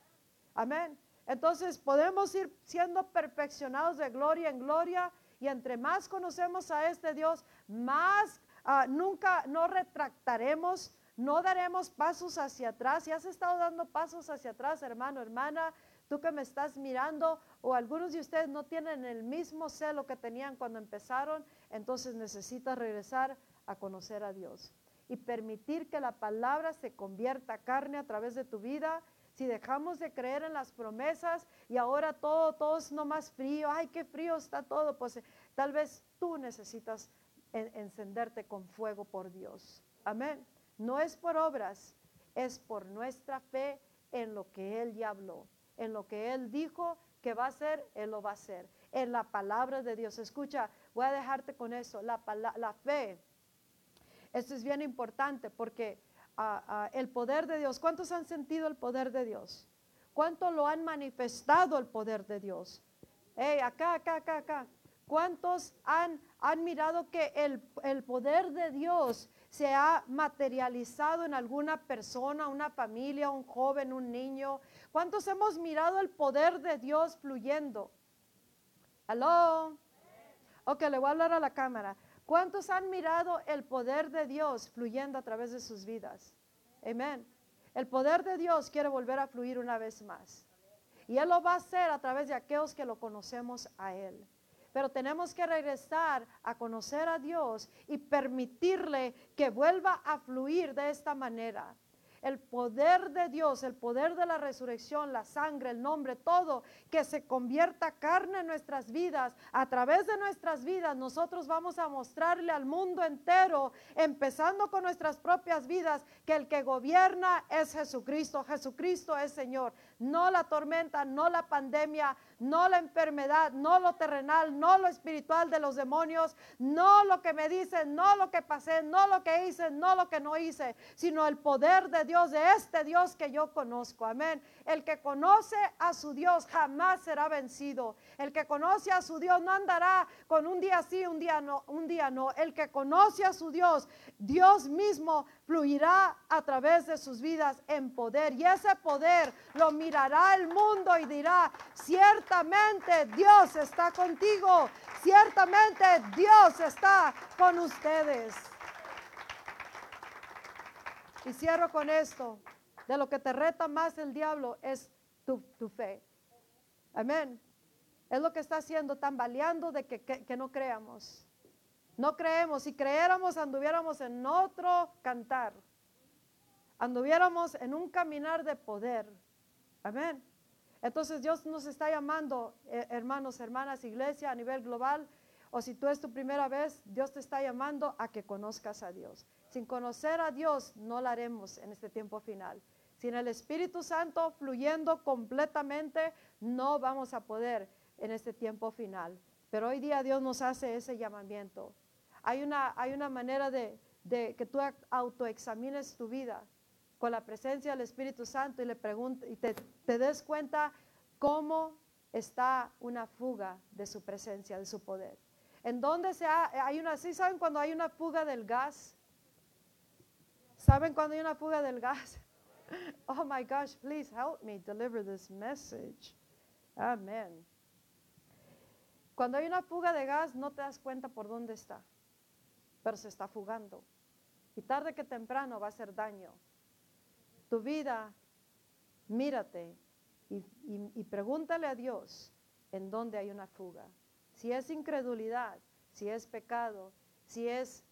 Amén. Entonces podemos ir siendo perfeccionados de gloria en gloria y entre más conocemos a este Dios, más ah, nunca no retractaremos, no daremos pasos hacia atrás. Si has estado dando pasos hacia atrás, hermano, hermana, tú que me estás mirando o algunos de ustedes no tienen el mismo celo que tenían cuando empezaron, entonces necesitas regresar a conocer a Dios y permitir que la palabra se convierta carne a través de tu vida si dejamos de creer en las promesas y ahora todo, todo es no más frío, ay, qué frío está todo, pues tal vez tú necesitas encenderte con fuego por Dios. Amén. No es por obras, es por nuestra fe en lo que Él ya habló, en lo que Él dijo que va a hacer, Él lo va a hacer. En la palabra de Dios. Escucha, voy a dejarte con eso. La, fe. Esto es bien importante porque el poder de Dios. ¿Cuántos han sentido el poder de Dios? ¿Cuánto lo han manifestado el poder de Dios? Hey, acá, acá, acá, acá. ¿Cuántos han, han mirado que el, el, poder de Dios se ha materializado en alguna persona, una familia, un joven, un niño? ¿Cuántos hemos mirado el poder de Dios fluyendo? ¿Aló? Ok, le voy a hablar a la cámara. ¿Cuántos han mirado el poder de Dios fluyendo a través de sus vidas? Amén. El poder de Dios quiere volver a fluir una vez más. Y Él lo va a hacer a través de aquellos que lo conocemos a Él. Pero tenemos que regresar a conocer a Dios y permitirle que vuelva a fluir de esta manera el poder de Dios, el poder de la resurrección, la sangre, el nombre, todo, que se convierta carne en nuestras vidas. A través de nuestras vidas nosotros vamos a mostrarle al mundo entero, empezando con nuestras propias vidas, que el que gobierna es Jesucristo. Jesucristo es Señor. No la tormenta, no la pandemia, no la enfermedad, no lo terrenal, no lo espiritual de los demonios, no lo que me dicen, no lo que pasé, no lo que hice, no lo que no hice, sino el poder de Dios de este Dios que yo conozco. Amén. El que conoce a su Dios jamás será vencido. El que conoce a su Dios no andará con un día sí, un día no, un día no. El que conoce a su Dios, Dios mismo fluirá a través de sus vidas en poder. Y ese poder lo mirará el mundo y dirá, ciertamente Dios está contigo. Ciertamente Dios está con ustedes. Y cierro con esto. De lo que te reta más el diablo es tu, fe. Amén. Es lo que está haciendo, tambaleando de que no creamos. No creemos. Si creéramos, anduviéramos en otro cantar. Anduviéramos en un caminar de poder. Amén. Entonces Dios nos está llamando, eh, hermanos, hermanas, iglesia a nivel global, o si tú es tu primera vez, Dios te está llamando a que conozcas a Dios. Sin conocer a Dios no lo haremos en este tiempo final. Sin el Espíritu Santo fluyendo completamente, no vamos a poder en este tiempo final. Pero hoy día Dios nos hace ese llamamiento. Hay una, hay una manera de, que tú autoexamines tu vida con la presencia del Espíritu Santo y, le y te, te des cuenta cómo está una fuga de su presencia, de su poder. En dónde se hay una, ¿sí saben cuando hay una fuga del gas? ¿Saben cuando hay una fuga del gas? Oh my gosh, please help me deliver this message. Amén. Cuando hay una fuga de gas, no te das cuenta por dónde está, pero se está fugando. Y tarde que temprano va a hacer daño. Tu vida, mírate y, pregúntale a Dios en dónde hay una fuga. Si es incredulidad, si es pecado, si es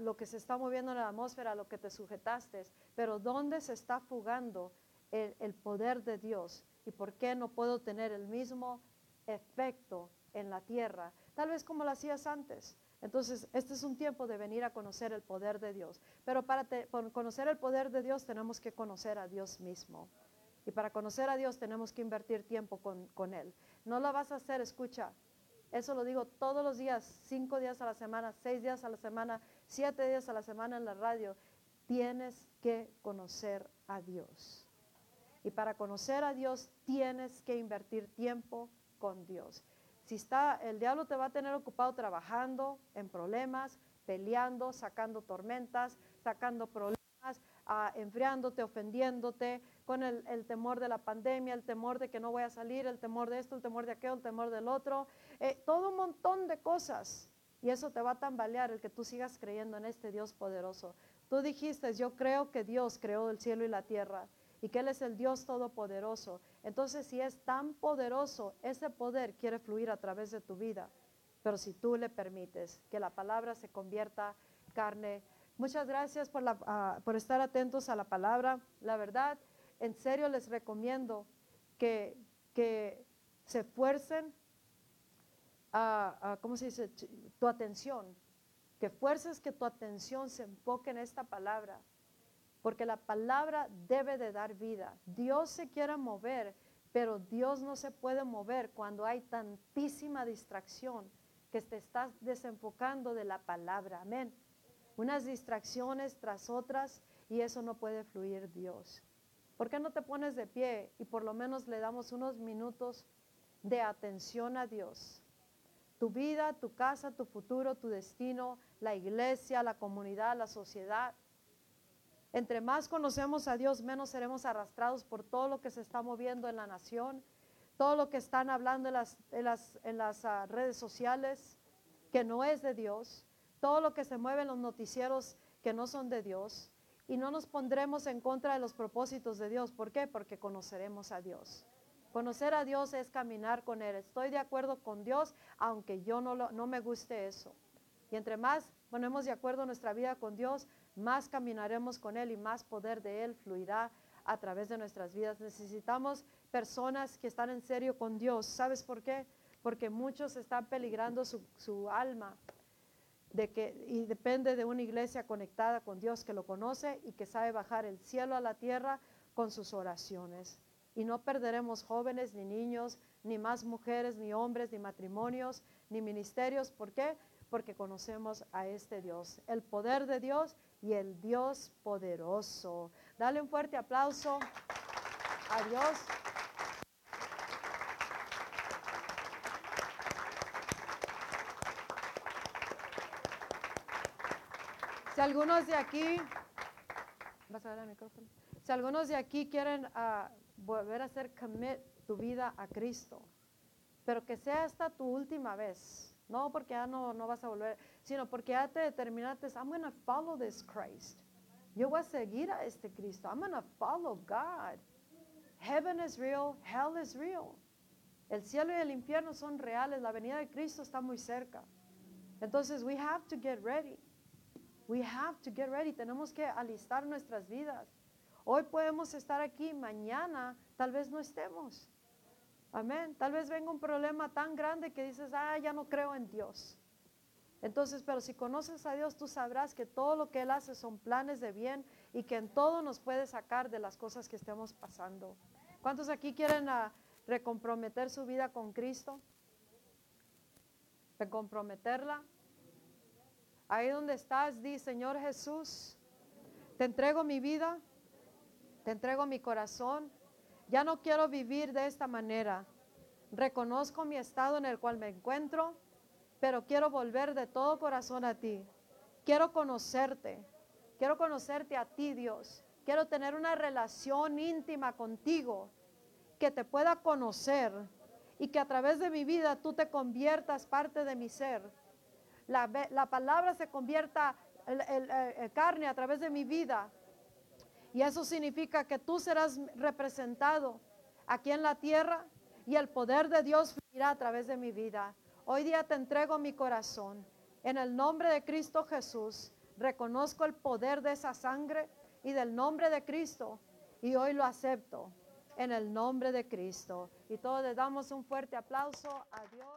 lo que se está moviendo en la atmósfera, lo que te sujetaste, pero ¿dónde se está fugando el, el poder de Dios? ¿Y por qué no puedo tener el mismo efecto en la tierra? Tal vez como lo hacías antes. Entonces, este es un tiempo de venir a conocer el poder de Dios. Pero para conocer el poder de Dios tenemos que conocer a Dios mismo. Y para conocer a Dios tenemos que invertir tiempo con, con Él. No lo vas a hacer, escucha. Eso lo digo todos los días, cinco días a la semana, seis días a la semana, siete días a la semana en la radio, tienes que conocer a Dios. Y para conocer a Dios tienes que invertir tiempo con Dios. Si está, el diablo te va a tener ocupado trabajando en problemas, peleando, sacando tormentas, sacando problemas, ah, enfriándote, ofendiéndote, con el, temor de la pandemia, el temor de que no voy a salir, el temor de esto, el temor de aquello, el temor del otro, eh, todo un montón de cosas. Y eso te va a tambalear el que tú sigas creyendo en este Dios poderoso. Tú dijiste, yo creo que Dios creó el cielo y la tierra y que Él es el Dios todopoderoso. Entonces, si es tan poderoso, ese poder quiere fluir a través de tu vida. Pero si tú le permites que la palabra se convierta carne. Muchas gracias por, ah, por estar atentos a la palabra. La verdad, en serio les recomiendo que, que se esfuercen ¿cómo se dice? Tu atención. Que fuerces que tu atención se enfoque en esta palabra. Porque la palabra debe de dar vida. Dios se quiere mover, pero Dios no se puede mover cuando hay tantísima distracción que te estás desenfocando de la palabra. Amén. Unas distracciones tras otras y eso no puede fluir Dios. ¿Por qué no te pones de pie y por lo menos le damos unos minutos de atención a Dios? tu vida, tu casa, tu futuro, tu destino, la iglesia, la comunidad, la sociedad. Entre más conocemos a Dios, menos seremos arrastrados por todo lo que se está moviendo en la nación, todo lo que están hablando en las, ah, redes sociales, que no es de Dios, todo lo que se mueve en los noticieros que no son de Dios, y no nos pondremos en contra de los propósitos de Dios. ¿Por qué? Porque conoceremos a Dios. Conocer a Dios es caminar con Él. Estoy de acuerdo con Dios, aunque yo no me guste eso. Y entre más ponemos de acuerdo nuestra vida con Dios, más caminaremos con Él y más poder de Él fluirá a través de nuestras vidas. Necesitamos personas que están en serio con Dios. ¿Sabes por qué? Porque muchos están peligrando su, su alma. De que, y depende de una iglesia conectada con Dios que lo conoce y que sabe bajar el cielo a la tierra con sus oraciones. Y no perderemos jóvenes, ni niños, ni más mujeres, ni hombres, ni matrimonios, ni ministerios. ¿Por qué? Porque conocemos a este Dios, el poder de Dios y el Dios poderoso. Dale un fuerte aplauso a Dios. Si algunos de aquí, vas a ver el micrófono. Si algunos de aquí quieren ah, volver a hacer commit tu vida a Cristo, pero que sea esta tu última vez, no porque ya no, no vas a volver, sino porque ya te determinaste, I'm going to follow this Christ. Yo voy a seguir a este Cristo. I'm going to follow God. Heaven is real, hell is real. El cielo y el infierno son reales, la venida de Cristo está muy cerca. Entonces, we have to get ready. We have to get ready. Tenemos que alistar nuestras vidas. Hoy podemos estar aquí, mañana tal vez no estemos. Amén. Tal vez venga un problema tan grande que dices, ah, ya no creo en Dios. Entonces, pero si conoces a Dios, tú sabrás que todo lo que Él hace son planes de bien y que en todo nos puede sacar de las cosas que estemos pasando. ¿Cuántos aquí quieren ah, recomprometer su vida con Cristo? Recomprometerla. Ahí donde estás, di, Señor Jesús, te entrego mi vida, te entrego mi corazón. Ya no quiero vivir de esta manera. Reconozco mi estado en el cual me encuentro, pero quiero volver de todo corazón a ti. Quiero conocerte. Quiero conocerte a ti, Dios. Quiero tener una relación íntima contigo, que te pueda conocer y que a través de mi vida tú te conviertas parte de mi ser la, palabra se convierta en, carne a través de mi vida. Y eso significa que tú serás representado aquí en la tierra y el poder de Dios fluirá a través de mi vida. Hoy día te entrego mi corazón. En el nombre de Cristo Jesús, reconozco el poder de esa sangre y del nombre de Cristo y hoy lo acepto en el nombre de Cristo. Y todos le damos un fuerte aplauso a Dios.